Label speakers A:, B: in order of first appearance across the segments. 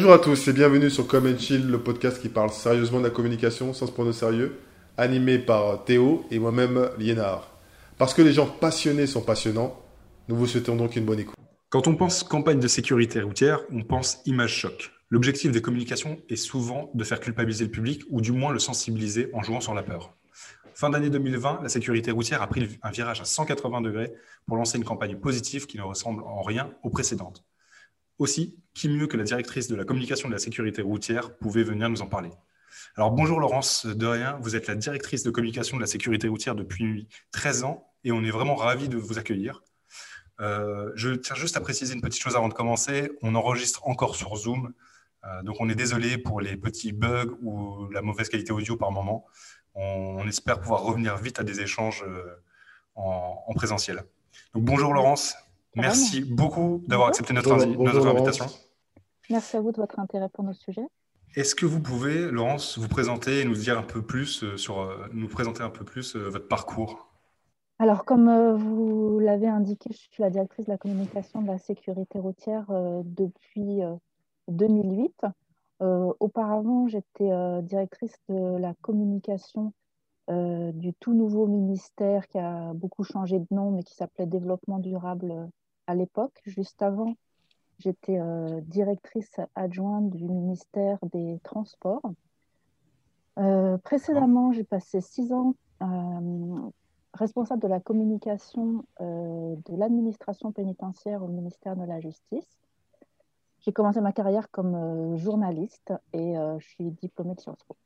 A: Bonjour à tous et bienvenue sur Come Chill, le podcast qui parle sérieusement de la communication sans se prendre au sérieux, animé par Théo et moi-même Liénard. Parce que les gens passionnés sont passionnants, nous vous souhaitons donc une bonne écoute.
B: Quand on pense campagne de sécurité routière, on pense image choc. L'objectif des communications est souvent de faire culpabiliser le public ou du moins le sensibiliser en jouant sur la peur. Fin d'année 2020, la sécurité routière a pris un virage à 180 degrés pour lancer une campagne positive qui ne ressemble en rien aux précédentes. Aussi, qui mieux que la directrice de la communication de la sécurité routière pouvait venir nous en parler Alors bonjour Laurence De Rien, vous êtes la directrice de communication de la sécurité routière depuis 13 ans et on est vraiment ravis de vous accueillir. Euh, je tiens juste à préciser une petite chose avant de commencer. On enregistre encore sur Zoom, euh, donc on est désolé pour les petits bugs ou la mauvaise qualité audio par moment. On, espère pouvoir revenir vite à des échanges euh, en, présentiel. Donc bonjour Laurence, merci beaucoup d'avoir accepté notre, notre invitation.
C: Merci à vous de votre intérêt pour nos sujets.
B: Est-ce que vous pouvez, Laurence, vous présenter et nous dire un peu plus sur, nous présenter un peu plus votre parcours?
C: Alors, comme euh, vous l'avez indiqué, je suis la directrice de la communication de la sécurité routière euh, depuis 2008. Euh, auparavant, j'étais directrice de la communication du tout nouveau ministère qui a beaucoup changé de nom, mais qui s'appelait Développement durable à l'époque. Juste avant, j'étais directrice adjointe du ministère des Transports. précédemment, j'ai passé six ans responsable de la communication euh, de l'administration pénitentiaire au ministère de la Justice. J'ai commencé ma carrière comme euh, journaliste et euh, je suis diplômée de Sciences Po.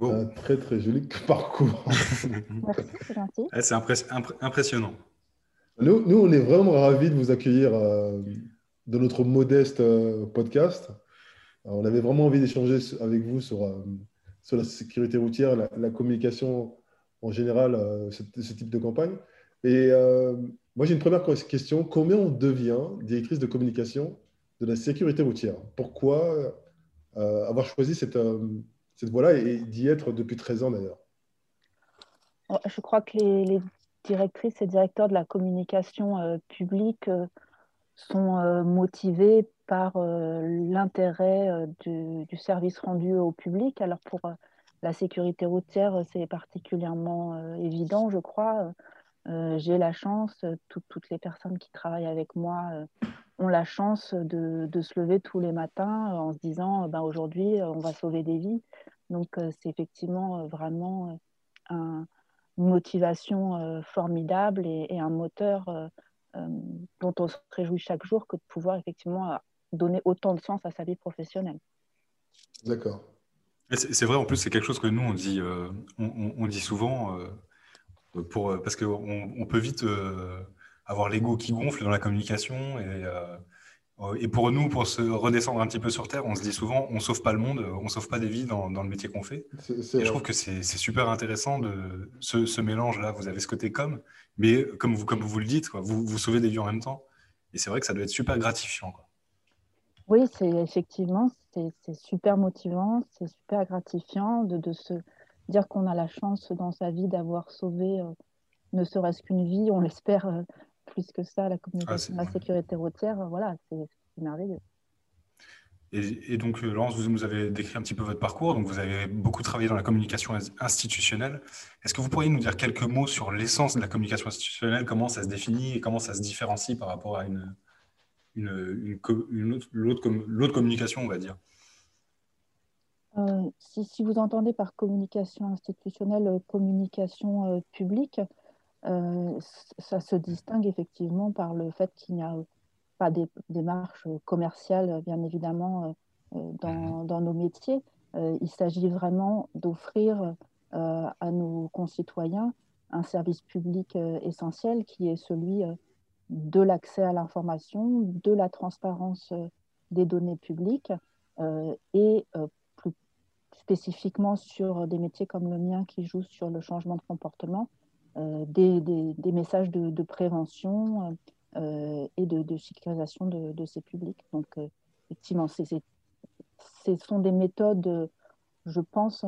A: Un très très joli parcours.
C: Merci, c'est gentil.
B: c'est impressionnant.
A: Nous, on est vraiment ravis de vous accueillir dans notre modeste podcast. on avait vraiment envie d'échanger avec vous sur, la sécurité routière, la communication en général euh, ce, type de campagne. Et euh, moi, j'ai une première question. Combien on devient directrice de communication de la sécurité routière? Pourquoi euh, avoir choisi cette, voie-là et d'y être depuis 13 ans d'ailleurs?
C: Je crois que les, directrices et directeurs de la communication publique sont motivés par l'intérêt du, service rendu au public. Alors pour la sécurité routière, c'est particulièrement euh, évident, je crois. Euh, j'ai la chance, toutes les personnes qui travaillent avec moi euh, ont la chance de, se lever tous les matins en se disant ben, aujourd'hui, on va sauver des vies. Donc, c'est effectivement vraiment une motivation formidable et, un moteur dont on se réjouit chaque jour que de pouvoir effectivement donner autant de sens à sa vie professionnelle.
A: D'accord.
B: C'est vrai, en plus, c'est quelque chose que nous, on dit, euh, on, dit souvent, euh, pour, euh, parce qu'on on peut vite avoir l'ego qui gonfle dans la communication. Et, et pour nous, pour se redescendre un petit peu sur Terre, on se dit souvent, on ne sauve pas le monde, on ne sauve pas des vies dans, dans le métier qu'on fait. et je trouve que c'est super intéressant de ce, ce mélange-là. Vous avez ce côté comme, mais comme vous, comme vous le dites, quoi, vous, vous sauvez des vies en même temps. Et c'est vrai que ça doit être super gratifiant. Quoi.
C: Oui, c'est effectivement, c'est super motivant, c'est super gratifiant de, se dire qu'on a la chance dans sa vie d'avoir sauvé euh, ne serait-ce qu'une vie, on l'espère euh, plus que ça, la communication, ah, la sécurité routière, voilà, c'est merveilleux.
B: Et, donc, euh, Laurence, vous nous avez décrit un petit peu votre parcours. Donc, vous avez beaucoup travaillé dans la communication institutionnelle. Est-ce que vous pourriez nous dire quelques mots sur l'essence de la communication institutionnelle, comment ça se définit et comment ça se différencie par rapport à une, une, l'autre communication, on va dire?
C: Euh, si, vous entendez par communication institutionnelle euh, communication euh, publique, ça se distingue effectivement par le fait qu'il n'y a pas des démarches commerciales, bien évidemment, dans, mhm. dans, nos métiers. il s'agit vraiment d'offrir à nos concitoyens un service public essentiel qui est celui de l'accès à l'information, de la transparence euh, des données publiques euh, et euh, plus spécifiquement sur des métiers comme le mien qui jouent sur le changement de comportement, des, messages de, prévention et de, sécurisation de, ces publics. Donc, effectivement, ce sont des méthodes, je pense,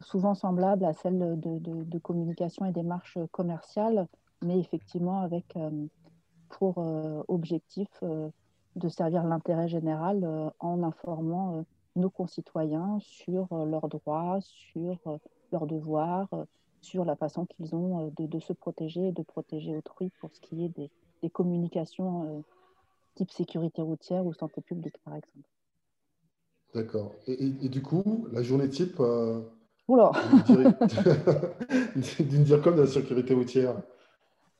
C: souvent semblables à celles de, communication et démarches commerciales mais effectivement avec euh, pour euh, objectif euh, de servir l'intérêt général en informant nos concitoyens sur leurs droits, sur leurs devoirs, sur la façon qu'ils ont de, se protéger et de protéger autrui pour ce qui est des, communications type sécurité routière ou santé publique, par exemple.
A: D'accord. Et, du coup, la journée type
C: Oula
A: d'une DIRCOM de la sécurité routière,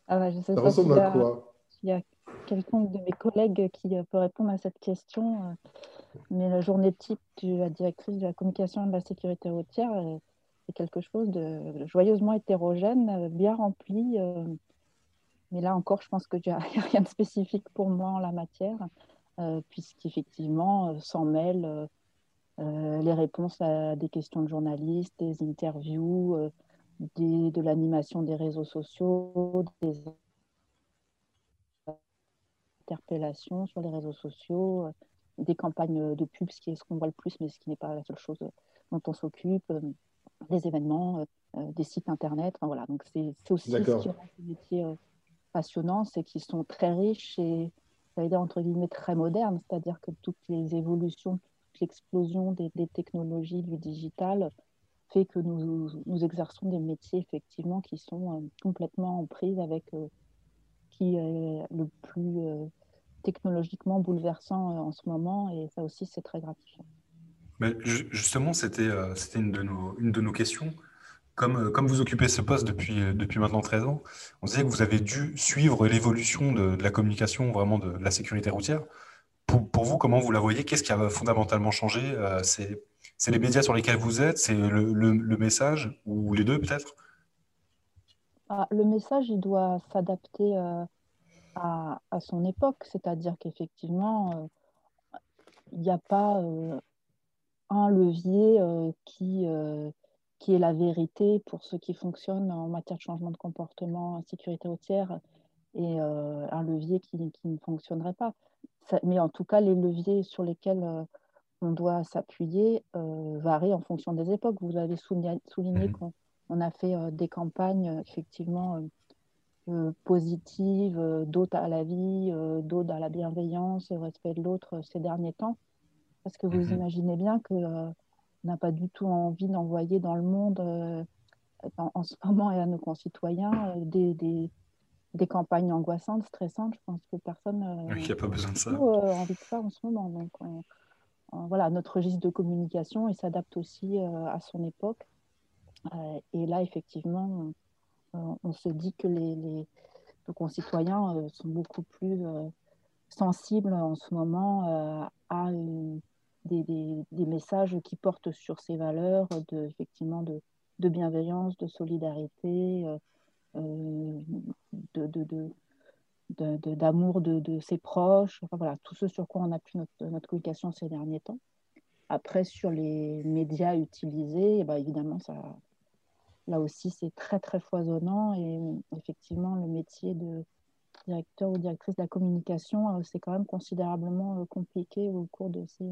C: ah bah, je sais
A: ça ressemble à quoi?
C: Il y a quelqu'un de mes collègues qui peut répondre à cette question. Mais la journée type de la directrice de la communication et de la sécurité routière, c'est quelque chose de joyeusement hétérogène, bien rempli. Euh, mais là encore, je pense qu'il n'y a rien de spécifique pour moi en la matière, euh, puisqu'effectivement, euh, s'en mêlent les réponses à des questions de journalistes, des interviews, de l'animation des réseaux sociaux, des interpellations sur les réseaux sociaux, des campagnes de pub, ce qui est ce qu'on voit le plus, mais ce qui n'est pas la seule chose dont on s'occupe, des événements, euh, des sites internet. Enfin, voilà. Donc c'est aussi ce qui rend ces métiers euh, passionnants, c'est qu'ils sont très riches et j'allais dire entre guillemets très modernes, c'est-à-dire que toutes les évolutions, toute l'explosion des, technologies, du digital fait que nous, nous, exerçons des métiers effectivement qui sont euh, complètement en prise avec qui est le plus technologiquement bouleversant en ce moment et ça aussi c'est très gratifiant
B: justement, c'était euh, c'était une, de nos, une de nos questions. Comme, euh, comme vous occupez ce poste depuis, euh, depuis maintenant 13 ans, on disait que vous avez dû suivre l'évolution de, la communication, vraiment de, la sécurité routière. Pour, pour, vous, comment vous la voyez? Qu'est-ce qui a fondamentalement changé? C'est les médias sur lesquels vous êtes? C'est le, le, message? Ou les deux, peut-être?
C: Ah, Le message, il doit s'adapter à, à, son époque. C'est-à-dire qu'effectivement, il n'y a pas un levier euh, qui, euh, qui est la vérité pour ce qui fonctionne en matière de changement de comportement en sécurité routière et euh, un levier qui, qui, ne fonctionnerait pas. mais en tout cas, les leviers sur lesquels on doit s'appuyer varient en fonction des époques. Vous avez souligné, souligné mmh. qu'on a fait des campagnes effectivement positives, d'autres à la vie, d'autres à la bienveillance, au respect de l'autre ces derniers temps. Parce que vous mhm. imaginez bien qu'on euh, n'a pas du tout envie d'envoyer dans le monde, euh, en, ce moment et à nos concitoyens, euh, des, des, des, campagnes angoissantes, stressantes. Je pense que personne
B: n'a pas besoin de ça.
C: envie de ça en ce moment. Donc, voilà, notre registre de communication, il s'adapte aussi à son époque. et là, effectivement, on se dit que les, les nos concitoyens sont beaucoup plus sensibles en ce moment à une, des, messages qui portent sur ces valeurs de, effectivement de, de bienveillance, de solidarité, euh, euh d'amour de, de, ses proches, enfin, voilà, tout ce sur quoi on appuie notre, notre communication ces derniers temps. Après, sur les médias utilisés, eh ben, évidemment, ça, là aussi, c'est très, très foisonnant. Et effectivement, le métier de directeur ou directrice de la communication, euh, c'est quand même considérablement euh, compliqué au cours de ces,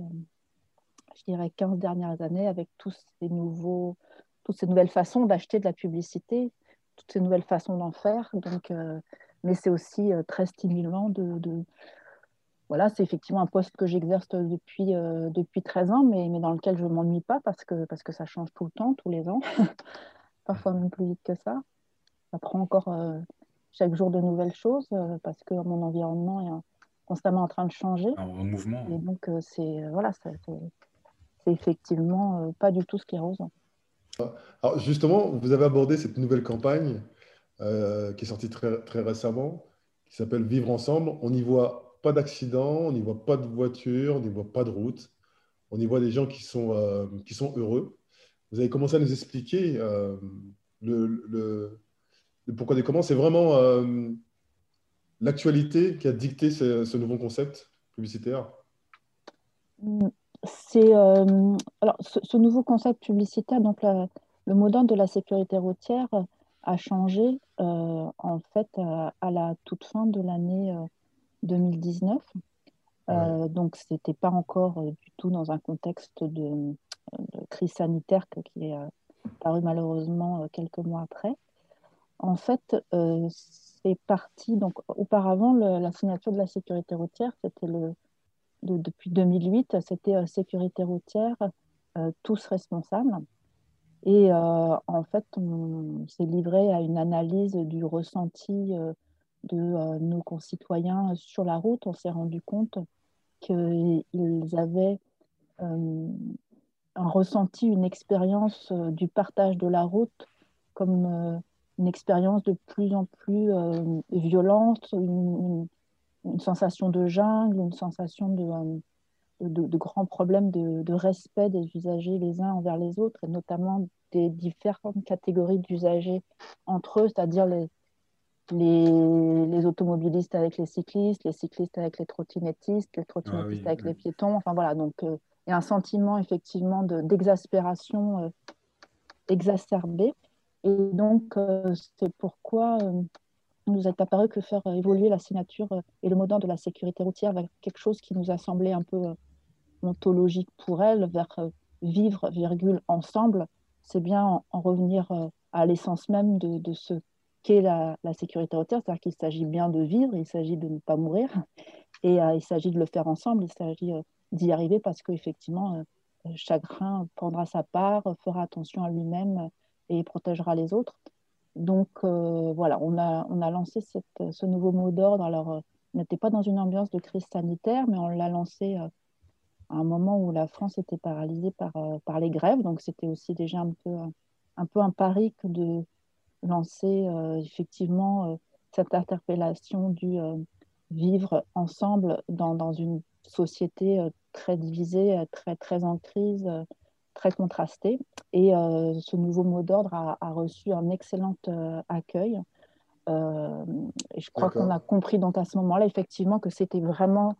C: je dirais, 15 dernières années avec tous ces nouveaux, toutes ces nouvelles façons d'acheter de la publicité, toutes ces nouvelles façons d'en faire. Donc, euh, mais c'est aussi euh, très stimulant de, de... Voilà, c'est effectivement un poste que j'exerce depuis, euh, depuis 13 ans, mais, mais dans lequel je ne m'ennuie pas parce que, parce que ça change tout le temps, tous les ans, parfois même plus vite que ça. Ça prend encore chaque jour de nouvelles choses parce que mon environnement est constamment en train de changer.
B: En mouvement.
C: Et donc, c'est voilà, c'est c'est effectivement euh, pas du tout sclérosant.
A: Alors justement, vous avez abordé cette nouvelle campagne euh, qui est sortie très, très récemment, qui s'appelle Vivre ensemble. On n'y voit pas d'accident, on n'y voit pas de voiture, on n'y voit pas de route. On y voit des gens qui sont, euh, qui sont heureux. Vous avez commencé à nous expliquer le, le, pourquoi des comment. C'est vraiment l'actualité qui a dicté ce, ce nouveau concept publicitaire?
C: Mm c'est euh, alors ce, nouveau concept publicitaire, donc le mot d'ordre de la sécurité routière a changé euh, en fait à, la toute fin de l'année 2019. Euh, donc c'était pas encore du tout dans un contexte de, crise sanitaire qui est paru malheureusement quelques mois après. En fait, c'est parti donc auparavant la signature de la sécurité routière, c'était le depuis 2008, c'était sécurité routière, tous responsables. Et en fait, on s'est livré à une analyse du ressenti de nos concitoyens sur la route. On s'est rendu compte qu'ils avaient un ressenti, une expérience euh, du partage de la route comme euh, une expérience de plus en plus euh, violente, une, sensation de jungle, une sensation de, de, grands problèmes de, respect des usagers les uns envers les autres, et notamment des différentes catégories d'usagers entre eux, c'est-à-dire les, les, les, automobilistes avec les cyclistes, les cyclistes avec les trottinettistes, les trottinettistes ah avec les piétons. Enfin voilà, donc il y a un sentiment effectivement d'exaspération euh, exacerbée. Et donc, euh, c'est pourquoi euh, nous est apparu que faire évoluer la signature et le d'ordre de la sécurité routière vers quelque chose qui nous a semblé un peu ontologique pour elle, vers vivre, virgule, ensemble, c'est bien en, revenir à l'essence même de, ce qu'est la, sécurité routière, c'est-à-dire qu'il s'agit bien de vivre, il s'agit de ne pas mourir, et il s'agit de le faire ensemble, il s'agit d'y arriver parce qu'effectivement, euh, chacun prendra sa part, fera attention à lui-même et protégera les autres. Donc euh, voilà, on a, on a lancé cette, ce nouveau mot d'ordre. Alors, euh, on n'était pas dans une ambiance de crise sanitaire, mais on l'a lancé à un moment où la France était paralysée par, par les grèves. Donc c'était aussi déjà un peu, un peu un pari que de lancer effectivement cette interpellation du vivre ensemble dans, dans une société très divisée, euh, très, très en crise, euh, très contrastée. Et euh, ce nouveau mot d'ordre a, reçu un excellent accueil. et je crois qu'on a compris donc à ce moment-là, effectivement, que c'était vraiment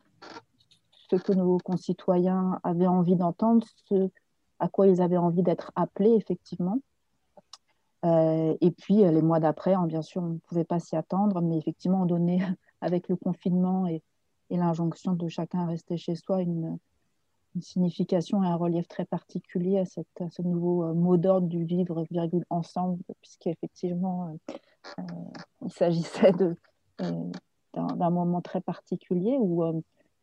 C: ce que nos concitoyens avaient envie d'entendre, ce à quoi ils avaient envie d'être appelés, effectivement. et puis, les mois d'après, hein, bien sûr, on ne pouvait pas s'y attendre, mais effectivement, on donnait, avec le confinement et, et l'injonction de chacun à rester chez soi une, signification et un relief très particulier à, cette, ce nouveau euh, mot d'ordre du vivre virgule ensemble, puisqu'effectivement, euh, euh, il s'agissait de, d'un, moment très particulier, où,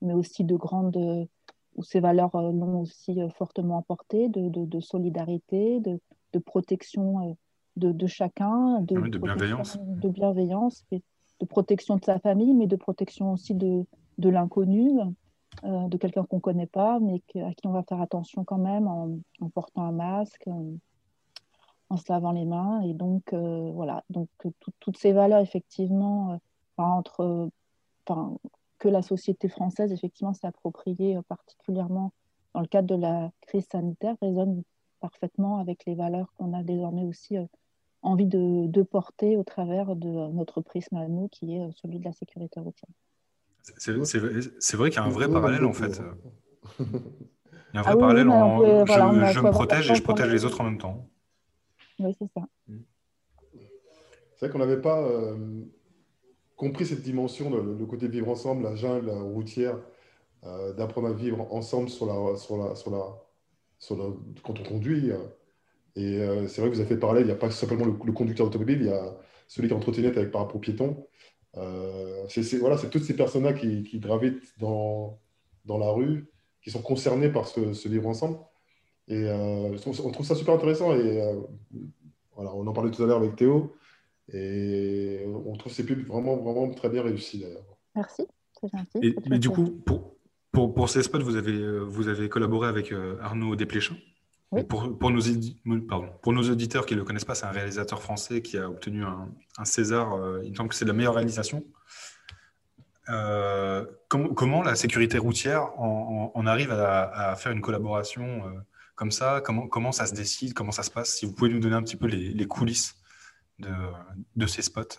C: mais aussi de grandes, où ces valeurs l'ont aussi fortement emporté, de, de, solidarité, de, de protection de, chacun,
B: de, de bienveillance.
C: de bienveillance, de protection de sa famille, mais de protection aussi de, de l'inconnu, euh, de quelqu'un qu'on ne connaît pas, mais à qui on va faire attention quand même en, portant un masque, en, se lavant les mains. Et donc, euh, voilà, donc toutes ces valeurs, effectivement, euh, entre, que la société française, effectivement, s'est appropriée particulièrement dans le cadre de la crise sanitaire, résonnent parfaitement avec les valeurs qu'on a désormais aussi envie de, de, porter au travers de notre prisme à nous, qui est celui de la sécurité routière.
B: C'est vrai qu'il y a un vrai parallèle en fait. Il y a un vrai parallèle je, me protège et je protège les autres en même temps.
C: Oui, c'est ça.
A: C'est vrai qu'on n'avait pas euh, compris cette dimension, le, côté vivre ensemble, la jungle, la routière, euh, d'apprendre à vivre ensemble sur la, sur la, sur la, sur la, quand on conduit. Et euh, c'est vrai que vous avez fait parallèle, il n'y a pas simplement le, le conducteur automobile, il y a celui qui est en trottinette avec par rapport aux piétons. Euh, c'est voilà, toutes ces personnes-là qui, qui, gravitent dans, dans la rue, qui sont concernées par ce, ce livre ensemble. Et euh, on trouve ça super intéressant. Et euh, voilà, on en parlait tout à l'heure avec Théo. Et on trouve ces pubs vraiment, vraiment très bien réussis d'ailleurs.
C: Merci, c'est gentil.
B: mais du coup, pour, pour, pour, ces spots, vous avez, vous avez collaboré avec Arnaud Desplechin? Pour, pour, nos, pardon, pour nos auditeurs qui ne le connaissent pas, c'est un réalisateur français qui a obtenu un, César. Euh, il me semble que c'est la meilleure réalisation. Euh, comment la sécurité routière en, arrive à, faire une collaboration euh, comme ça? Comment, comment ça se décide? Comment ça se passe? Si vous pouvez nous donner un petit peu les, coulisses de, de, ces spots.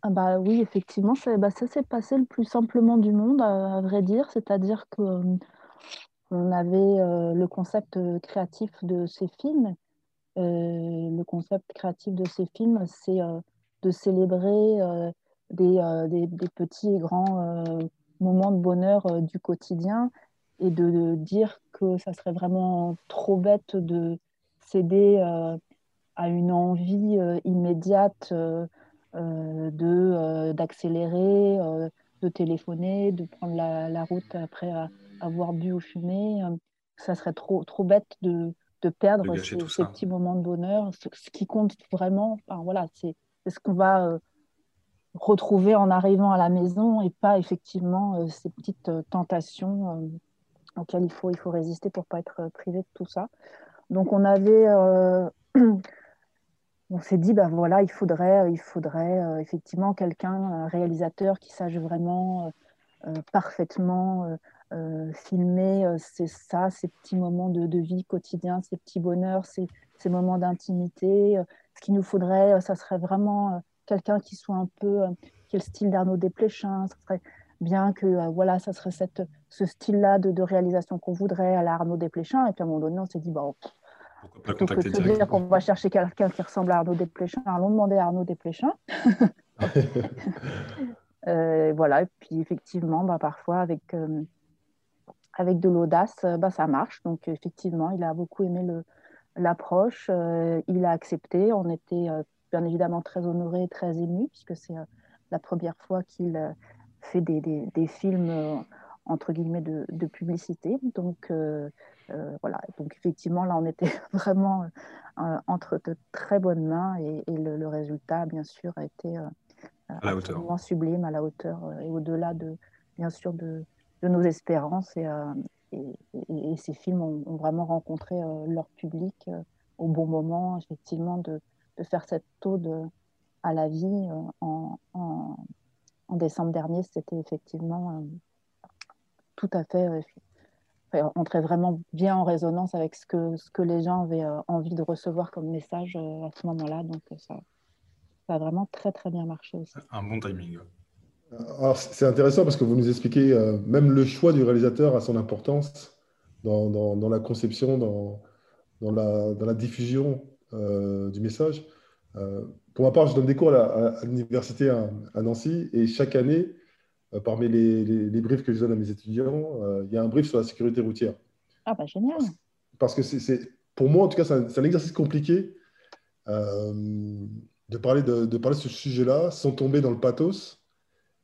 C: Ah bah oui, effectivement, ça, bah ça s'est passé le plus simplement du monde, à, à vrai dire. C'est-à-dire que on avait euh, le concept créatif de ces films. Euh, le concept créatif de ces films, c'est euh, de célébrer des, petits et grands moments de bonheur du quotidien et de, dire que ça serait vraiment trop bête de céder à une envie immédiate d'accélérer, de téléphoner, de prendre la, route après avoir bu ou fumé. Ça serait trop, trop bête de, de perdre ces, petits moments de bonheur. Ce, qui compte vraiment, enfin, voilà, c'est ce qu'on va retrouver en arrivant à la maison et pas effectivement ces petites tentations auxquelles il faut, il faut résister pour pas être privé de tout ça. Donc on avait on s'est dit, ben voilà, il faudrait, il faudrait euh, effectivement quelqu'un, un réalisateur qui sache vraiment euh, euh, parfaitement filmer c'est ça, ces petits moments de, vie quotidien, ces petits bonheurs, ces, ces moments d'intimité. ce qu'il nous faudrait, ça serait vraiment quelqu'un qui soit un peu, quel style d'Arnaud Desplechin, ça serait bien que voilà, ça serait cette, ce style-là de, de, réalisation qu'on voudrait à l'Arnaud Desplechin. Et puis à un moment donné, on s'est dit, bon, Plutôt que de se dire qu'on va chercher quelqu'un qui ressemble à Arnaud Desplechin, allons demander à Arnaud Desplechin. euh, voilà, et puis effectivement, bah, parfois avec, euh, avec de l'audace, bah, ça marche. Donc effectivement, il a beaucoup aimé l'approche, euh, il a accepté. On était euh, bien évidemment très honorés, très émus, puisque c'est la première fois qu'il fait des, des, des films entre guillemets de, de publicité. Donc euh, euh, voilà, donc effectivement là on était vraiment euh, entre de très bonnes mains et, le, résultat bien sûr a été absolument sublime à la hauteur et au-delà de bien sûr de, de nos espérances et, et, ces films ont, vraiment rencontré leur public au bon moment effectivement de, de faire cette ode à la vie en, décembre dernier c'était effectivement tout à fait entrer vraiment bien en résonance avec ce que, ce que les gens avaient euh, envie de recevoir comme message euh, à ce moment-là. Donc euh, ça, a vraiment très très bien marché.
B: Un bon timing.
A: C'est intéressant parce que vous nous expliquez même le choix du réalisateur a son importance dans, dans, dans la conception, dans, dans, la, diffusion du message. pour ma part, je donne des cours à, l'université à, Nancy et chaque année, euh, parmi les, les, briefs que je donne à mes étudiants, euh, il y a un brief sur la sécurité routière.
C: Ah, bah génial.
A: Parce que c'est, pour moi, en tout cas, c'est un, exercice compliqué euh, de, parler de, de, parler de ce sujet-là sans tomber dans le pathos.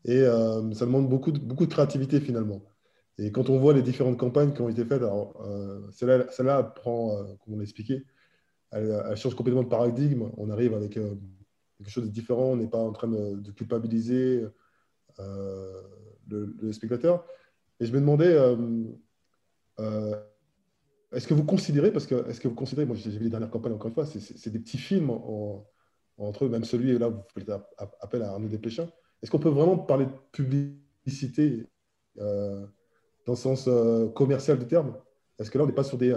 A: Et ça demande beaucoup de, beaucoup de créativité finalement. Et quand on voit les différentes campagnes qui ont été faites, alors celle-là, celle prend, comme on l'a expliqué, elle, change complètement de paradigme. On arrive avec quelque chose de différent. On n'est pas en train de, culpabiliser euh, le, spectateur. Et je me demandais, euh, euh, est-ce que vous considérez, parce que est-ce que vous considérez, moi j'ai vu les dernières campagnes encore une fois, c'est des petits films entre eux, même celui là, vous faites appel à Arnaud Desplechin. Est-ce qu'on peut vraiment parler de publicité dans le sens commercial du terme? Est-ce que là, on n'est pas sur des,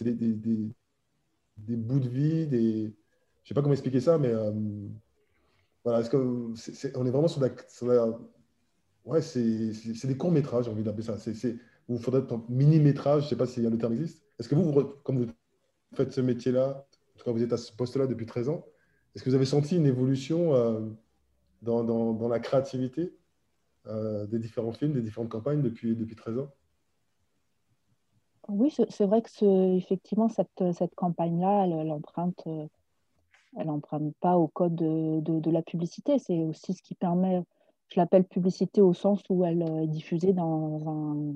A: des, des, bouts de vie, des... je ne sais pas comment expliquer ça, mais voilà, est-ce que est, on est vraiment sur la, Ouais, c'est des courts-métrages, j'ai envie d'appeler ça. C'est vous faudrait un mini-métrage, je ne sais pas si le terme existe. Est-ce que vous, comme vous faites ce métier-là, en tout cas vous êtes à ce poste-là depuis 13 ans, est-ce que vous avez senti une évolution euh, dans, dans, dans, la créativité euh, des différents films, des différentes campagnes depuis, depuis 13 ans
C: Oui, c'est vrai que ce, effectivement, cette, cette campagne-là, elle, elle, emprunte, elle emprunte pas au code de, de, de la publicité. C'est aussi ce qui permet je l'appelle publicité au sens où elle euh, est diffusée dans un,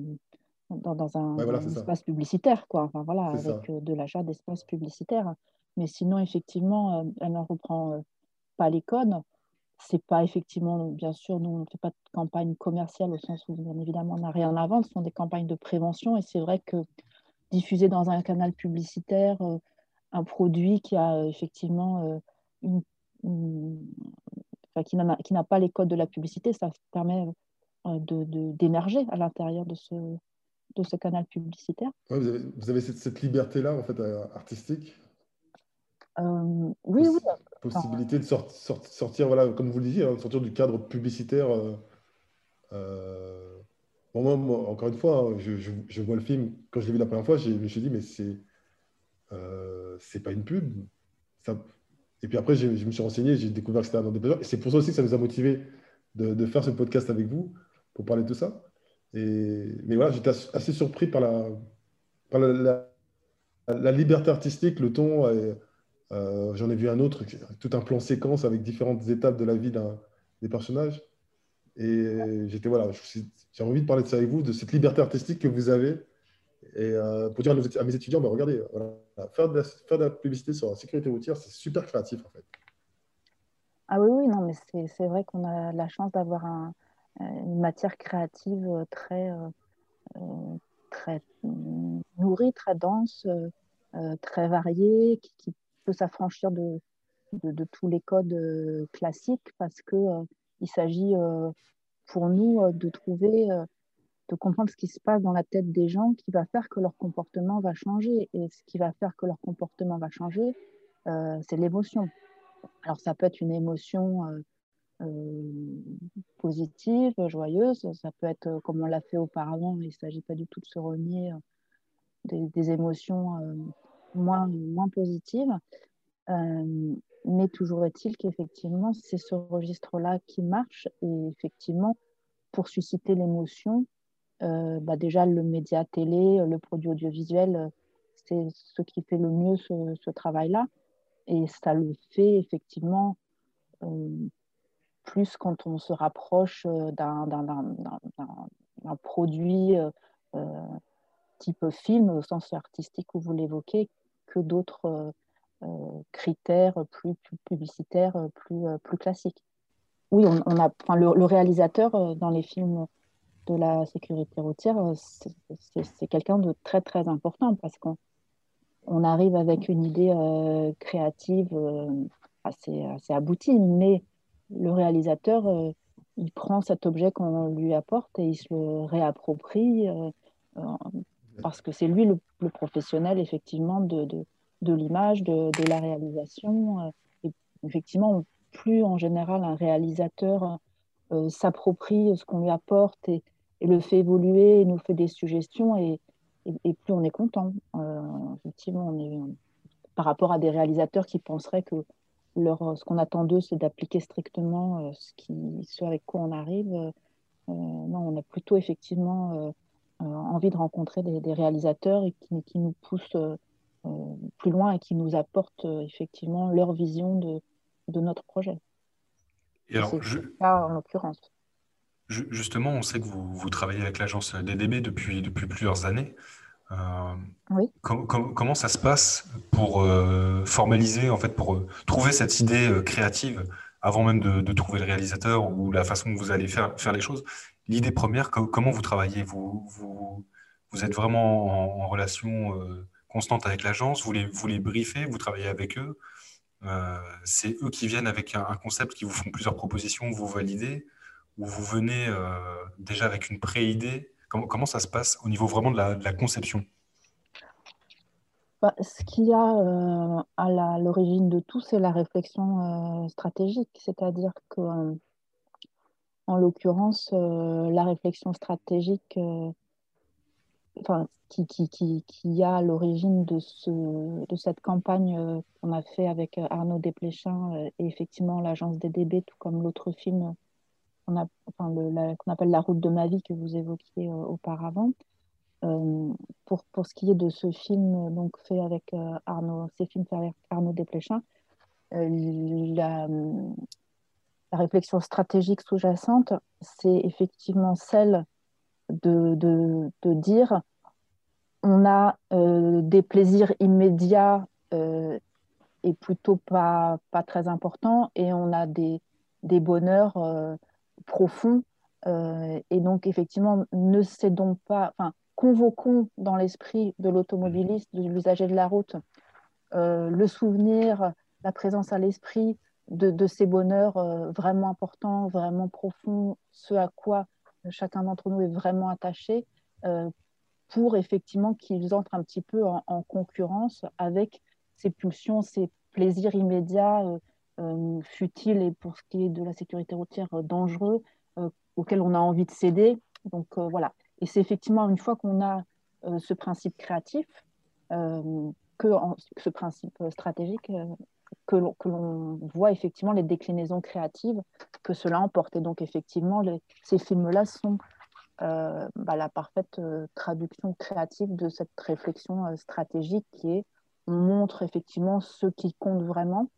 C: dans, un, espace publicitaire, quoi. Enfin, voilà, avec euh, de l'achat d'espace publicitaire. Mais sinon, effectivement, euh, elle n'en reprend pas les codes. C'est pas effectivement, bien sûr, nous, on ne fait pas de campagne commerciale au sens où, bien évidemment, on n'a rien à vendre. Ce sont des campagnes de prévention. Et c'est vrai que diffuser dans un canal publicitaire un produit qui a effectivement une, qui n'a pas les codes de la publicité, ça permet euh, d'émerger à l'intérieur de ce, de ce canal publicitaire.
A: vous avez, cette, liberté-là, en fait, euh, artistique?
C: Euh, Oui, oui.
A: Possibilité de sortir, voilà, comme vous le disiez, hein, sortir du cadre publicitaire. moi, encore une fois, hein, je, vois le film, quand je l'ai vu la première fois, je me suis dit, mais c'est c'est pas une pub. Et puis après, je, me suis renseigné, j'ai découvert que c'était un des Et c'est pour ça aussi que ça nous a motivé de, faire ce podcast avec vous pour parler de tout ça. Et, mais voilà, j'étais assez surpris par la, la, liberté artistique, le ton. Euh, j'en ai vu un autre, tout un plan séquence avec différentes étapes de la vie des personnages. Et j'étais voilà, j'ai envie de parler de ça avec vous, de cette liberté artistique que vous avez. Et pour dire à mes étudiants, bah, regardez, faire, de la, faire de la publicité sur la sécurité routière, c'est super créatif en fait.
C: Ah oui, oui, non, mais c'est vrai qu'on a la chance d'avoir un, une matière créative très, très nourrie, très dense, très variée, qui, peut s'affranchir de, tous les codes classiques parce qu'il il s'agit pour nous de trouver, de comprendre ce qui se passe dans la tête des gens qui va faire que leur comportement va changer. Et ce qui va faire que leur comportement va changer, c'est l'émotion. Alors ça peut être une émotion positive, joyeuse, ça peut être comme on l'a fait auparavant, il ne s'agit pas du tout de se renier des, émotions moins, moins positives. mais toujours est-il qu'effectivement, c'est ce registre-là qui marche et effectivement, pour susciter l'émotion, bah déjà le média télé, le produit audiovisuel, c'est ce qui fait le mieux ce travail-là. Et ça le fait effectivement euh, plus quand on se rapproche euh, d'un produit euh, type film au sens artistique où vous l'évoquez que d'autres critères plus, publicitaires, plus, plus classiques. Oui, on, a, enfin, le, réalisateur dans les films de la sécurité routière, c'est quelqu'un de très très important parce qu'on on arrive avec une idée euh, créative euh, assez, assez, aboutie, mais le réalisateur, euh, il prend cet objet qu'on lui apporte et il se le réapproprie parce que c'est lui le, professionnel, effectivement, de, de, l'image, de, de, la réalisation. Et effectivement, plus en général un réalisateur s'approprie ce qu'on lui apporte et, le fait évoluer, et nous fait des suggestions et, et, plus on est content. Euh, effectivement, on est, par rapport à des réalisateurs qui penseraient que leur, ce qu'on attend d'eux, c'est d'appliquer strictement euh, ce, qui, ce avec quoi on arrive. Euh, non, on a plutôt effectivement envie de rencontrer des, réalisateurs et qui, qui, nous poussent plus loin et qui nous apportent effectivement leur vision de, de notre projet.
B: Et alors, je...
C: en l'occurrence.
B: Justement, on sait que vous, vous travaillez avec l'agence DDB depuis, depuis plusieurs années. Euh, oui. comment ça se passe pour euh, formaliser, en fait, pour euh, trouver cette idée créative avant même de, trouver le réalisateur ou la façon dont vous allez faire, faire les choses? L'idée première, comment vous travaillez? Vous, vous, êtes vraiment en, relation constante avec l'agence? Vous les, vous briefez, vous travaillez avec eux? C'est eux qui viennent avec un, concept, qui vous font plusieurs propositions, vous validez? Où vous venez euh, déjà avec une pré-idée? Comment, ça se passe au niveau vraiment de la, conception?
C: Bah, Ce qu'il y a euh, à l'origine de tout, c'est la réflexion euh, stratégique. C'est-à-dire que, en l'occurrence, la réflexion stratégique enfin, qui, qui, qui, qui, a l'origine de, ce, de cette campagne qu'on a fait avec Arnaud Desplechin et effectivement l'agence DDB, tout comme l'autre film qu'on appelle la route de ma vie que vous évoquiez euh, auparavant. Euh, pour, pour, ce qui est de ce film donc fait avec euh, Arnaud, ces films faits avec Arnaud Desplechin, la, la, réflexion stratégique sous-jacente, c'est effectivement celle de, dire on a des plaisirs immédiats et plutôt pas, très importants et on a des, bonheurs. Euh, et donc, effectivement, ne cédons pas, enfin, convoquons dans l'esprit de l'automobiliste, de l'usager de la route, euh, le souvenir, la présence à l'esprit de, ces bonheurs euh, vraiment importants, vraiment profonds, ce à quoi chacun d'entre nous est vraiment attaché, pour effectivement qu'ils entrent un petit peu en, en, concurrence avec ces pulsions, ces plaisirs immédiats euh, futile et pour ce qui est de la sécurité routière euh, dangereux euh, auquel on a envie de céder. Donc voilà. Et c'est effectivement une fois qu'on a ce principe créatif, que ce principe stratégique, que l'on voit effectivement les déclinaisons créatives que cela emporte. Et donc effectivement, ces films-là sont bah, la parfaite traduction créative de cette réflexion stratégique qui est on montre effectivement ce qui compte vraiment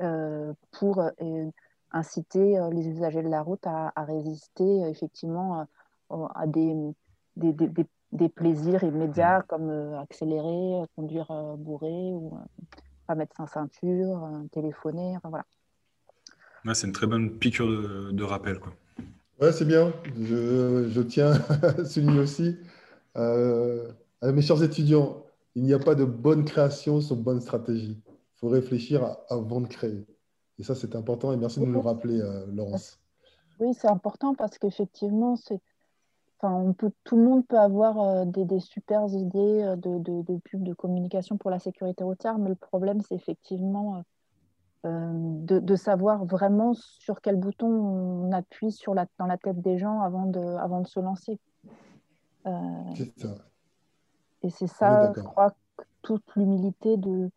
C: euh, pour euh, inciter les usagers de la route à, résister effectivement à des, des, des, des, plaisirs immédiats mmh. comme accélérer, conduire bourré ou pas mettre sa ceinture, téléphoner. voilà.
B: c'est une très bonne piqûre de, de rappel. Quoi.
A: Ouais, c'est bien. Je, je, tiens à souligner aussi euh, à mes chers étudiants, il n'y a pas de bonne création sans bonne stratégie. Il faut réfléchir avant de créer. Et ça, c'est important. Et merci de nous le rappeler, euh, Laurence.
C: Oui, c'est important parce qu'effectivement, c'est. Enfin, on peut, tout le monde peut avoir euh, des, des super idées de, de, de, pub, de communication pour la sécurité routière, mais le problème, c'est effectivement euh, de, savoir vraiment sur quel bouton on appuie sur la, dans la tête des gens avant de, avant de se lancer. Euh, ça. Et c'est ça, je crois, que toute l'humilité de,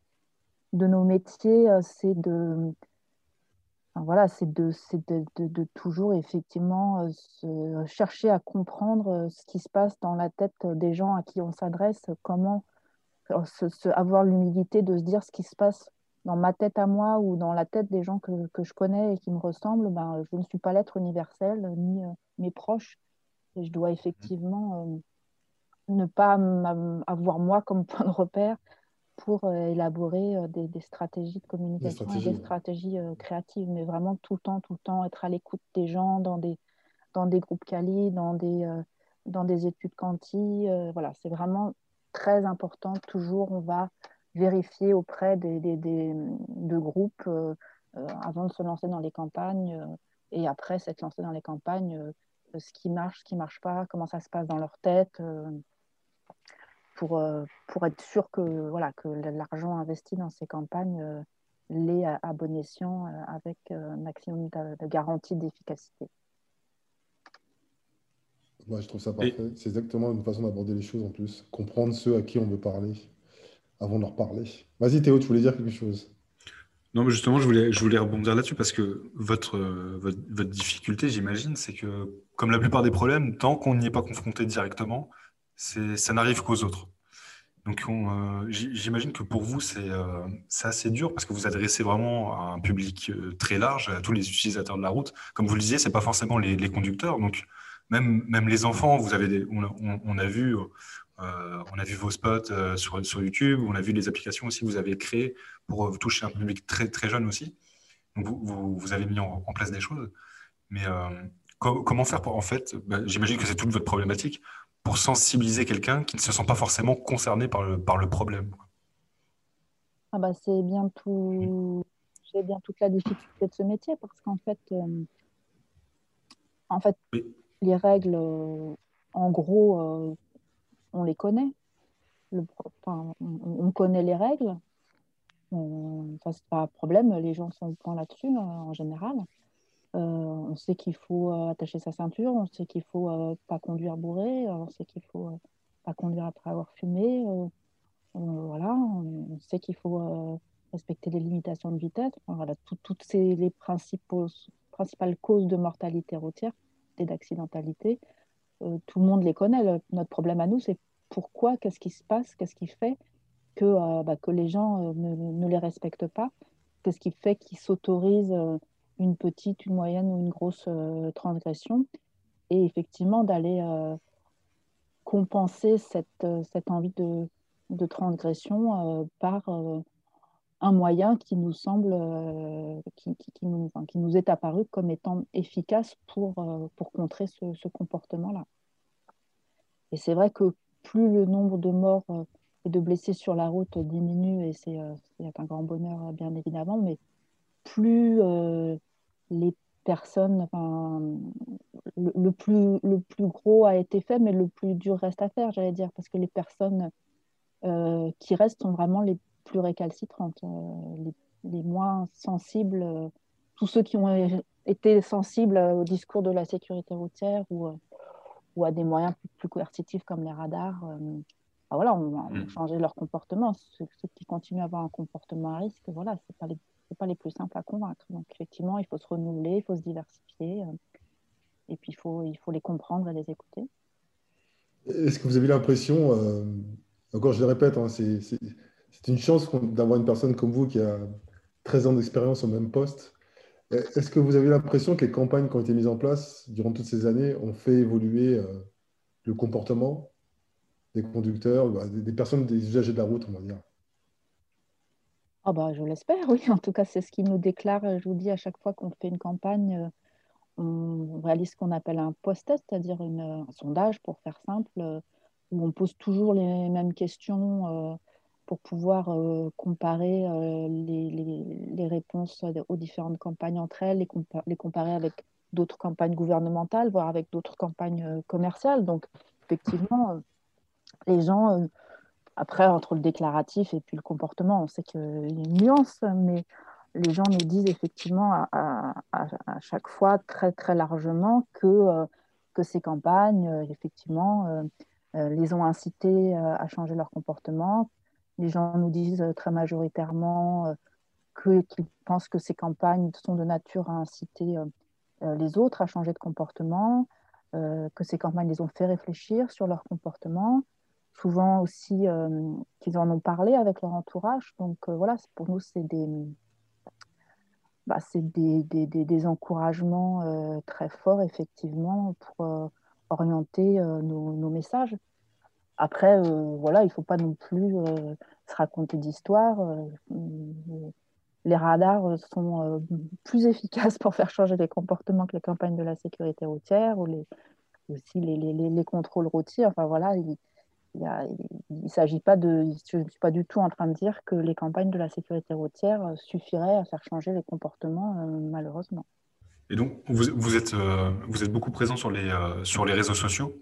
C: de nos métiers, euh, c'est de, voilà, c'est de, de, de, de, toujours effectivement se chercher à comprendre ce qui se passe dans la tête des gens à qui on s'adresse, comment se, avoir l'humilité de se dire ce qui se passe dans ma tête à moi ou dans la tête des gens que, que je connais et qui me ressemblent, ben, je ne suis pas l'être universel, ni euh, mes proches. Et je dois effectivement euh, ne pas avoir moi comme point de repère pour euh, élaborer des, des, stratégies de communication des stratégies, et des stratégies créatives, mais vraiment tout le temps, tout le temps être à l'écoute des gens dans des, dans des groupes Cali, dans des, dans des études quanti. voilà, c'est vraiment très important. Toujours, on va vérifier auprès des, des, des de groupes euh, euh, avant de se lancer dans les campagnes euh, et après s'être lancé dans les campagnes, ce qui marche, ce qui ne marche pas, comment ça se passe dans leur tête, pour, pour être sûr que, voilà, que l'argent investi dans ces campagnes l'est à, bon escient avec un maximum de, garantie d'efficacité.
A: Moi, je trouve ça parfait. C'est exactement une façon d'aborder les choses en plus. Comprendre ceux à qui on veut parler avant de leur parler. Vas-y Théo, tu voulais dire quelque chose?
B: Non, mais justement, je voulais, je voulais rebondir là-dessus parce que votre, votre, difficulté, j'imagine, c'est que, comme la plupart des problèmes, tant qu'on n'y est pas confronté directement, ça n'arrive qu'aux autres. Donc, euh, j'imagine que pour vous, euh, c'est assez dur parce que vous adressez vraiment à un public euh, très large, à tous les utilisateurs de la route. Comme vous le disiez, ce n'est pas forcément les, conducteurs. Donc, même, les enfants, vous avez on, a vu on a vu vos spots sur, YouTube, on a vu les applications aussi que vous avez créées pour toucher un public très, jeune aussi. Donc vous, vous, avez mis en, place des choses. Mais comment faire pour, en fait, bah, j'imagine que c'est toute votre problématique, pour sensibiliser quelqu'un qui ne se sent pas forcément concerné par le, par le problème
C: ah bah c'est bien tout, c'est bien toute la difficulté de ce métier parce qu'en fait, en fait, les règles, en gros, on les connaît. on, connaît les règles. ça, c'est pas un problème. Les gens sont au point là-dessus euh, en général. Euh, on sait qu'il faut euh, attacher sa ceinture, on sait qu'il faut pas conduire bourré, on sait qu'il faut pas conduire après avoir fumé. voilà, on, sait qu'il faut respecter les limitations de vitesse. toutes les principales causes de mortalité routière et d'accidentalité. Euh, tout le monde les connaît. notre problème à nous, c'est pourquoi, qu'est-ce qui se passe, qu'est-ce qui fait que, euh, bah, que les gens euh, ne, les respectent pas, qu'est-ce qui fait qu'ils s'autorisent une petite, une moyenne ou une grosse transgression, et effectivement d'aller compenser cette, cette, envie de, de transgression par un moyen qui nous semble, qui, qui, nous, qui, nous, est apparu comme étant efficace pour, pour contrer ce, ce comportement-là. Et c'est vrai que plus le nombre de morts et de blessés sur la route diminue, et c'est un grand bonheur bien évidemment, mais plus les personnes, enfin, le, plus, le plus gros a été fait, mais le plus dur reste à faire, j'allais dire, parce que les personnes qui restent sont vraiment les plus récalcitrantes, les, les, moins sensibles, tous ceux qui ont été sensibles au discours de la sécurité routière ou ou à des moyens plus, coercitifs comme les radars. Euh, voilà, on, va mm. changer leur comportement. Ceux, qui continuent à avoir un comportement à risque, voilà, ce pas, les, pas les plus simples à convaincre. Donc, effectivement, il faut se renouveler, il faut se diversifier. Euh, et puis, il faut, les comprendre et les écouter.
A: Est-ce que vous avez l'impression, euh, encore je le répète, hein, c'est une chance d'avoir une personne comme vous qui a 13 ans d'expérience au même poste. Est-ce que vous avez l'impression que les campagnes qui ont été mises en place durant toutes ces années ont fait évoluer le comportement des conducteurs, bah, des personnes, des usagers de la route, on va dire?
C: Ah bah, je l'espère, oui. En tout cas, c'est ce qui nous déclare, je vous dis, à chaque fois qu'on fait une campagne, on réalise ce qu'on appelle un post-test, c'est-à-dire un sondage, pour faire simple, euh, où on pose toujours les mêmes questions euh, pour pouvoir euh, comparer les, réponses aux différentes campagnes entre elles, les, les comparer avec d'autres campagnes gouvernementales, voire avec d'autres campagnes commerciales. Donc, effectivement, les gens, après, entre le déclaratif et puis le comportement, on sait qu'il y a une nuance, mais les gens nous disent effectivement à, chaque fois très très largement que, euh, que ces campagnes, euh, effectivement, euh, les ont incités à changer leur comportement. Les gens nous disent très majoritairement qu'ils pensent que ces campagnes sont de nature à inciter les autres à changer de comportement, que ces campagnes les ont fait réfléchir sur leur comportement, souvent aussi qu'ils en ont parlé avec leur entourage. Donc voilà, pour nous, c'est des, bah, des, des, encouragements euh, très forts, effectivement, pour euh, orienter euh, nos, messages. Après, voilà, il ne faut pas non plus se raconter d'histoires. les radars sont plus efficaces pour faire changer les comportements que les campagnes de la sécurité routière ou les, aussi les, les, les contrôles routiers. Enfin, voilà, il, il s'agit pas de, je ne suis pas du tout en train de dire que les campagnes de la sécurité routière euh, suffiraient à faire changer les comportements, euh, malheureusement.
B: Et donc, vous, êtes, euh, vous êtes beaucoup présent sur les, sur les réseaux sociaux.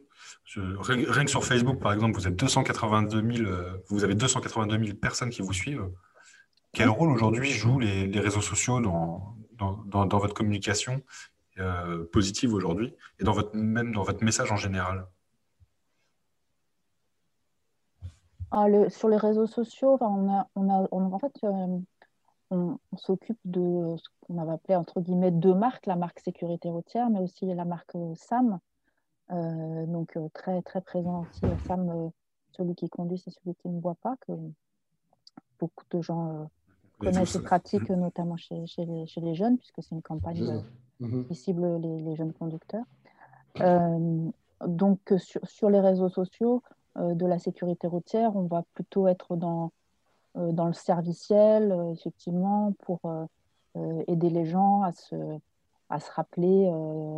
B: rien, que sur Facebook, par exemple, vous, êtes 282 000, vous avez 282 000 personnes qui vous suivent. Quel rôle aujourd'hui jouent les, les, réseaux sociaux dans, dans, dans, votre communication positive aujourd'hui et dans votre, même dans votre message en général?
C: Ah, sur les réseaux sociaux, on a, on a, en fait, euh, on, s'occupe de ce qu'on avait appelé entre guillemets deux marques, la marque sécurité routière, mais aussi la marque euh, SAM. Euh, donc très très présent aussi SAM, celui qui conduit, c'est celui qui ne boit pas, que beaucoup de gens connaissent et pratiquent, notamment chez, chez, les, chez, les, jeunes, puisque c'est une campagne qui cible les, les jeunes conducteurs. donc sur, sur, les réseaux sociaux, de la sécurité routière, on va plutôt être dans, euh, dans le serviciel, euh, effectivement, pour aider les gens à se, à se rappeler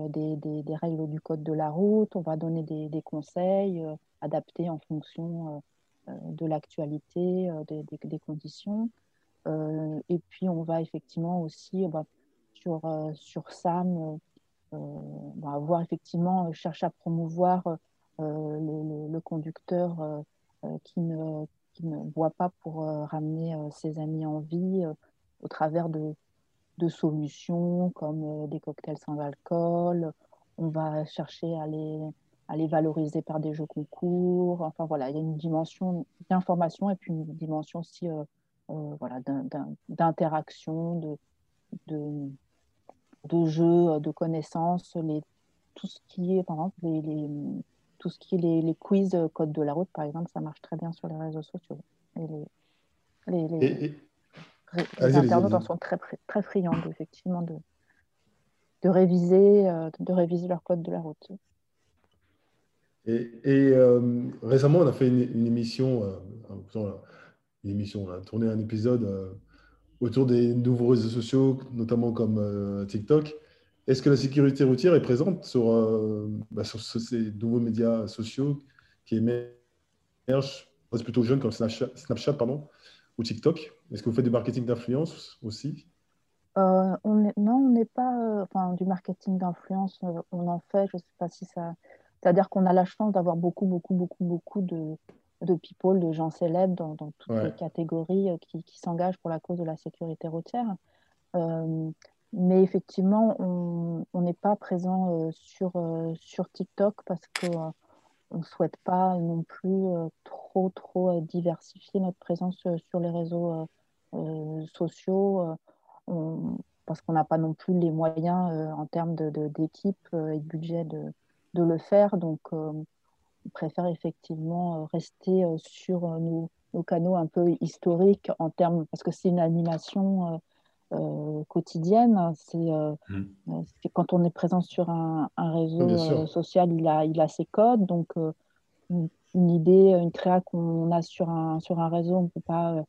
C: des, des, règles du code de la route. On va donner des, des conseils adaptés en fonction de l'actualité, des, conditions. et puis, on va effectivement aussi sur, sur SAM avoir effectivement chercher à promouvoir euh, le, conducteur euh, euh, qui ne, qui, ne, boit pas pour ramener ses amis en vie au travers de, de solutions comme des cocktails sans alcool. On va chercher à les, à les valoriser par des jeux concours. Enfin voilà, il y a une dimension d'information et puis une dimension aussi voilà, d'interaction, de, de, jeux, de connaissances, les, tout ce qui est, par exemple, les, tout ce qui est les, quiz euh, code de la route, par exemple, ça marche très bien sur les réseaux sociaux. Et les, les, internautes en sont très, très friands, effectivement, de, de, réviser, euh, de réviser leur code de la route.
A: Et, euh, récemment, on a fait une, émission, une émission, on a tourné un épisode autour des nouveaux réseaux sociaux, notamment comme TikTok. Est-ce que la sécurité routière est présente sur, euh, bah, sur ces nouveaux médias sociaux qui émergent C'est plutôt jeune comme Snapchat, pardon, ou TikTok? Est-ce que vous faites du marketing d'influence aussi?
C: Euh, Non, on n'est pas. Euh, enfin, du marketing d'influence, on en fait. Je ne sais pas si ça. C'est-à-dire qu'on a la chance d'avoir beaucoup, beaucoup, beaucoup, beaucoup de, de people, de gens célèbres dans, toutes les catégories qui, qui s'engagent pour la cause de la sécurité routière. Mais effectivement, on n'est pas présent euh, sur, euh, sur TikTok parce qu'on euh, ne souhaite pas non plus trop, trop diversifier notre présence sur les réseaux sociaux parce qu'on n'a pas non plus les moyens en termes d'équipe de, et de budget de, de le faire. Donc, on préfère effectivement rester sur nos, nos, canaux un peu historiques en termes, parce que c'est une animation quotidienne. Mmh. C'est quand on est présent sur un, réseau social, il a, il a ses codes. Donc, une, idée, une créa qu'on a sur un, sur un réseau, on ne peut pas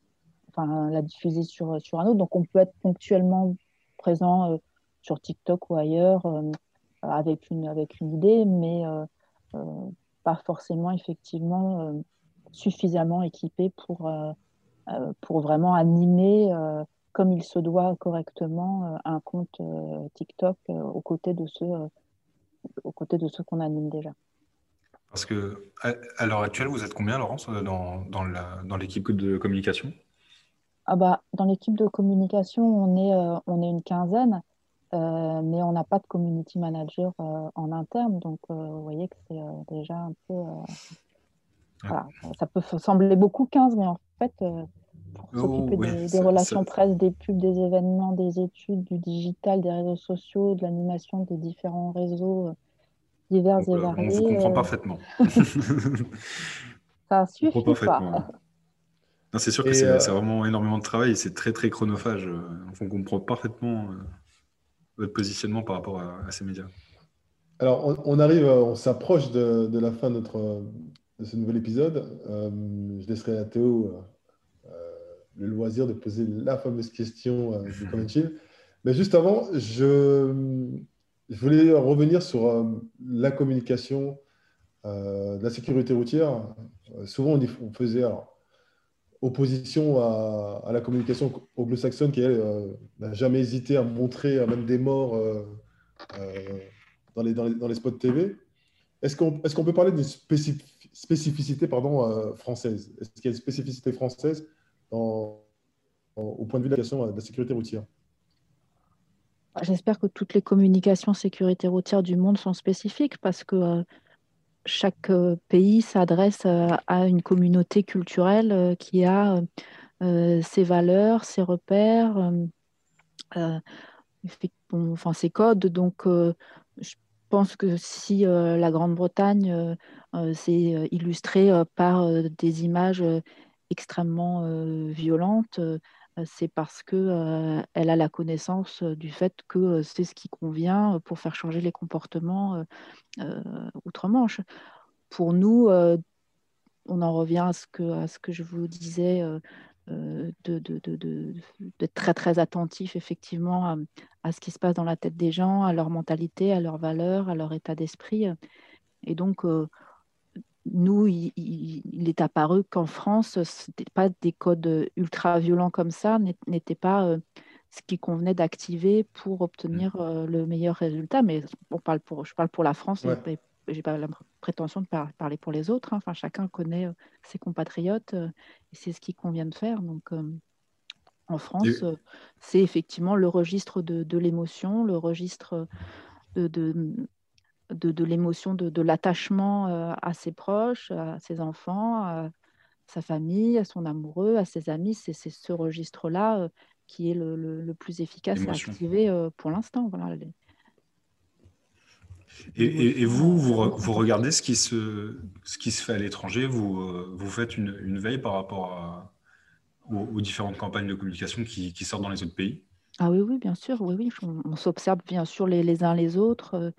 C: enfin, la diffuser sur, sur un autre. Donc, on peut être ponctuellement présent sur TikTok ou ailleurs avec, une, avec une idée, mais pas forcément effectivement suffisamment équipé pour, pour vraiment animer comme il se doit correctement un compte TikTok aux côtés de ceux, aux côtés de ceux qu'on anime déjà.
B: Parce que à, l'heure actuelle, vous êtes combien, Laurence, dans, dans l'équipe de communication?
C: Ah bah, Dans l'équipe de communication, on est, on est une quinzaine. Euh, mais on n'a pas de community manager euh, en interne, donc euh, vous voyez que c'est déjà un peu. Voilà. Ça peut sembler beaucoup 15, mais en fait, pour oh, s'occuper des, relations presse, des pubs, des événements, des études, du digital, des réseaux sociaux, de l'animation des différents réseaux divers et variés.
B: On vous comprend parfaitement.
C: ça suffit pas.
B: C'est sûr que c'est vraiment énormément de travail et c'est très très chronophage. On comprend parfaitement votre positionnement par rapport à, ces médias
A: Alors, on, arrive, on s'approche de, la fin de, notre, de ce nouvel épisode. Euh, je laisserai à Théo euh, le loisir de poser la fameuse question euh, du Comment Mais juste avant, je, je voulais revenir sur la communication de la sécurité routière. souvent, on, on faisait, alors, opposition à, la communication anglo-saxonne qui, elle, euh, n'a jamais hésité à montrer même des morts euh, euh, dans, les, dans, les, dans, les, spots TV. Est-ce qu'on est qu'on peut parler d'une spécificité pardon, française? Est-ce qu'il y a une spécificité française? Au point de vue de la, de la sécurité routière
C: J'espère que toutes les communications sécurité routière du monde sont spécifiques parce que chaque euh, pays s'adresse euh, à une communauté culturelle euh, qui a ses valeurs, ses repères, enfin ses codes. Donc, je pense que si la Grande-Bretagne s'est illustrée par des images extrêmement violentes, c'est parce qu'elle a la connaissance du fait que c'est ce qui convient pour faire changer les comportements outre-Manche. Pour nous, on en revient à ce que, je vous disais, d'être de, très très attentif effectivement à, ce qui se passe dans la tête des gens, à leur mentalité, à leurs valeurs, à leur état d'esprit. Et donc, nous, il, est apparu qu'en France, ce pas des codes ultra violents comme ça, n'étaient pas ce qui convenait d'activer pour obtenir mmh. le meilleur résultat. Mais on parle pour, je parle pour la France, je n'ai pas la prétention de parler pour les autres. Hein. Enfin, chacun connaît ses compatriotes et c'est ce qu'il convient de faire. Donc, en France, c'est effectivement le registre de, l'émotion, le registre de, de, l'émotion, de, l'attachement euh, à ses proches, à ses enfants, à sa famille, à son amoureux, à ses amis. C'est ce registre-là euh, qui est le, plus efficace à activer euh, pour l'instant. Voilà.
B: Et, vous, vous, regardez ce qui se, ce qui se fait à l'étranger, vous, vous faites une, veille par rapport aux, différentes campagnes de communication qui, sortent dans les autres pays?
C: Ah oui, oui, bien sûr, oui, oui. On, s'observe bien sûr les, les, uns les autres.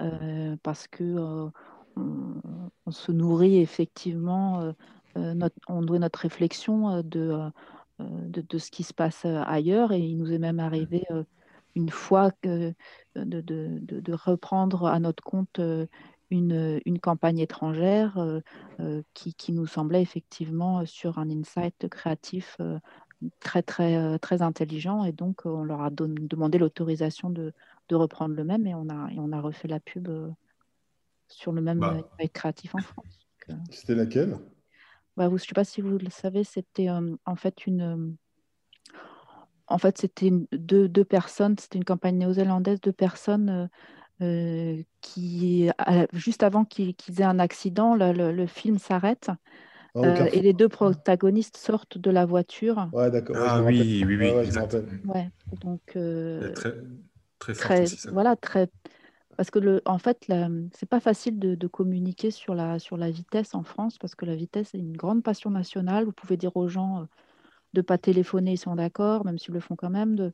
C: Euh, parce que euh, on, se nourrit effectivement, euh, notre, on doit notre réflexion de, de, ce qui se passe ailleurs. Et il nous est même arrivé une fois que, de, de, de, reprendre à notre compte une, une campagne étrangère qui, qui, nous semblait effectivement sur un insight créatif très, très, très intelligent. Et donc, on leur a demandé l'autorisation de, de reprendre le même et on a, et on a refait la pub euh, sur le même bah. créatif en France.
A: Euh, c'était laquelle?
C: Bah, vous, Je ne sais pas si vous le savez, c'était euh, en fait une. en fait, c'était deux, deux, personnes, c'était une campagne néo-zélandaise, deux personnes qui, juste avant qu'ils aient un accident, le, film s'arrête. Ah, et les deux protagonistes sortent de la voiture.
A: Ouais, d'accord.
B: ah oui, oui, oui,
C: ouais, donc, très, Très, voilà, très. Parce que le, en fait, c'est pas facile de, communiquer sur la, sur la vitesse en France parce que la vitesse est une grande passion nationale. Vous pouvez dire aux gens, de pas téléphoner, ils sont d'accord, même s'ils le font quand même. De,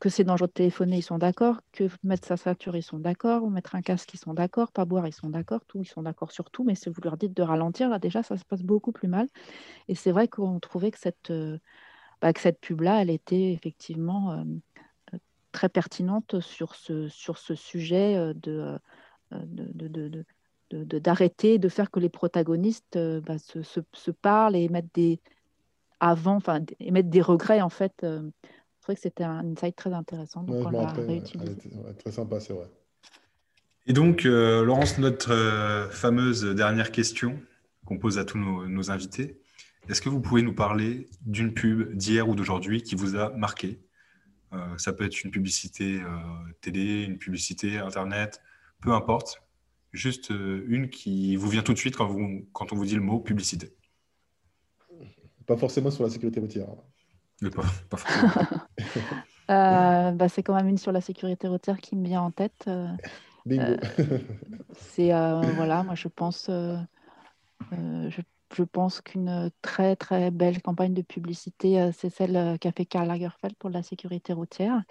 C: que c'est dangereux de téléphoner, ils sont d'accord. Que mettre sa ceinture, ils sont d'accord. Mettre un casque, ils sont d'accord. Pas boire, ils sont d'accord. Tout, ils sont d'accord sur tout. Mais si vous leur dites de ralentir, là déjà, ça se passe beaucoup plus mal. Et c'est vrai qu'on trouvait que cette, euh, bah, que cette pub-là, elle était effectivement euh, très pertinente sur ce, sur ce sujet euh, de, de, de, de d'arrêter de, faire que les protagonistes bah, se, se, se, parlent et mettent des avant, enfin, des regrets en fait je trouvais que c'était un insight très intéressant. Donc on l'a réutilisé.
A: très sympa, c'est vrai.
B: Et donc, euh, Laurence, notre euh, fameuse dernière question qu'on pose à tous nos, invités. Est-ce que vous pouvez nous parler d'une pub d'hier ou d'aujourd'hui qui vous a marqué? euh, Ça peut être une publicité télé, une publicité Internet, peu importe. Juste une qui vous vient tout de suite quand, vous, quand on vous dit le mot publicité.
A: Pas forcément sur la sécurité routière.
C: Euh, bah, c'est quand même une sur la sécurité routière qui me vient en tête. Euh, euh, c'est voilà, moi je pense, je, je, pense qu'une très très belle campagne de publicité, c'est celle qu'a fait Karl Lagerfeld pour la sécurité routière.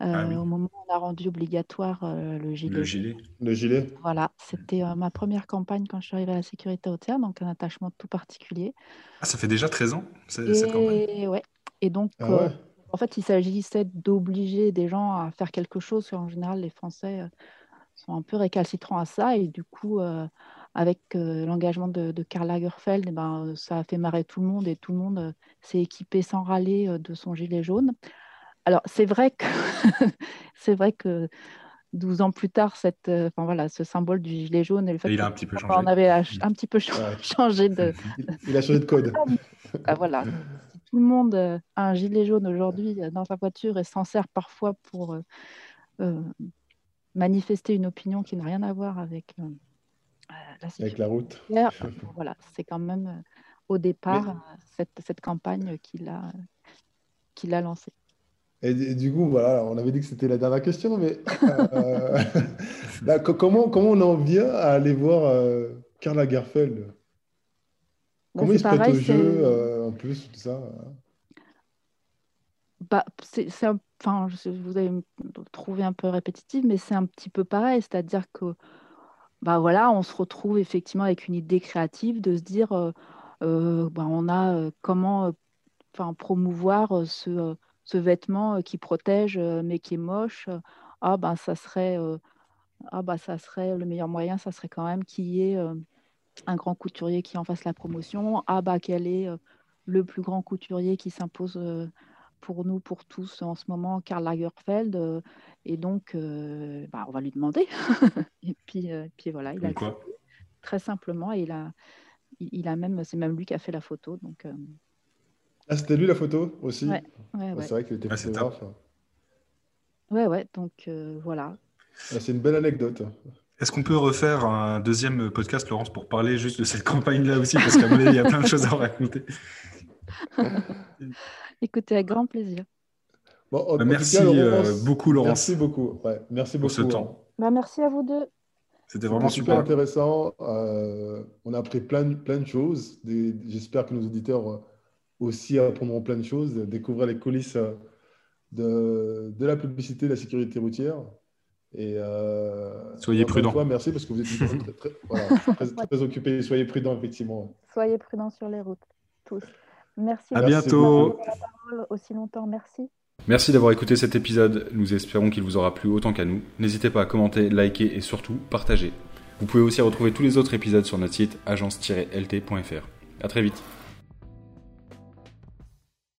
C: Ah au moment où on a rendu obligatoire le gilet.
B: Le gilet.
A: Le gilet.
C: Voilà, c'était ma première campagne quand je suis arrivée à la sécurité routière, donc un attachement tout particulier.
B: Ah, ça fait déjà 13 ans cette campagne.
C: Ouais, et donc, ah euh, en fait, il s'agissait d'obliger des gens à faire quelque chose. En général, les Français euh, sont un peu récalcitrants à ça. Et du coup, euh, avec l'engagement de, Karl Lagerfeld, eh ben, ça a fait marrer tout le monde et tout le monde s'est équipé sans râler de son gilet jaune. Alors, c'est vrai que, c'est vrai que 12 ans plus tard, cette, enfin, voilà, ce symbole du gilet jaune et le fait
B: il a un petit peu changé.
C: On avait un petit peu changé de.
A: Il a changé de code.
C: ah, voilà tout le monde a un gilet jaune aujourd'hui euh, dans sa voiture et s'en sert parfois pour euh, euh, manifester une opinion qui n'a rien à voir avec
A: la, avec la route.
C: voilà, c'est quand même au départ cette, cette, campagne qu'il a, qu'il a lancée.
A: Et, du coup, voilà, on avait dit que c'était la dernière question, mais bah, comment, comment on en vient à aller voir Karl Lagerfeld? Bah, Comment il se prête au jeu en plus, tout ça
C: bah, c'est, enfin, vous allez me trouver un peu répétitive, mais c'est un petit peu pareil, c'est-à-dire que bah voilà, on se retrouve effectivement avec une idée créative de se dire, euh, euh, bah, on a euh, comment enfin, promouvoir ce, vêtement qui protège mais qui est moche. Ah bah ça serait, ah ça serait le meilleur moyen, ça serait quand même qu'il y ait un grand couturier qui en fasse la promotion. Ah bah quel est le plus grand couturier qui s'impose pour nous, pour tous en ce moment, Karl Lagerfeld. Euh, et donc, euh, bah, on va lui demander. et puis, puis voilà, il a
B: quoi
C: très simplement. Et il a, il a même, c'est même lui qui a fait la photo. Donc,
A: ah, c'était lui la photo aussi?
C: Ouais,
A: C'est vrai qu'il était ah, photographe.
C: Ouais, ouais, donc voilà.
A: Ah, c'est une belle anecdote.
B: Est-ce qu'on peut refaire un deuxième podcast, Laurence, pour parler juste de cette campagne-là aussi? Parce qu'à mon avis, il y a plein de choses à raconter.
C: Écoutez, avec grand plaisir.
B: Bon, bah, merci euh, beaucoup, Laurence.
A: Merci beaucoup. merci beaucoup.
B: Pour ce temps.
C: Bah, merci à vous deux.
B: C'était vraiment super,
A: intéressant. Euh, on a appris plein, plein de choses. J'espère que nos auditeurs euh, aussi apprendront plein de choses, découvrir les coulisses de, de la publicité de la sécurité routière. Et
B: Soyez prudents.
A: merci parce que vous êtes très, très, très, occupés. Soyez prudents, effectivement.
C: Soyez prudents sur les routes, tous. Merci.
B: À bientôt.
C: aussi longtemps. Merci.
B: Merci d'avoir écouté cet épisode. Nous espérons qu'il vous aura plu autant qu'à nous. N'hésitez pas à commenter, liker et surtout partager. Vous pouvez aussi retrouver tous les autres épisodes sur notre site agence-lt.fr. À très vite.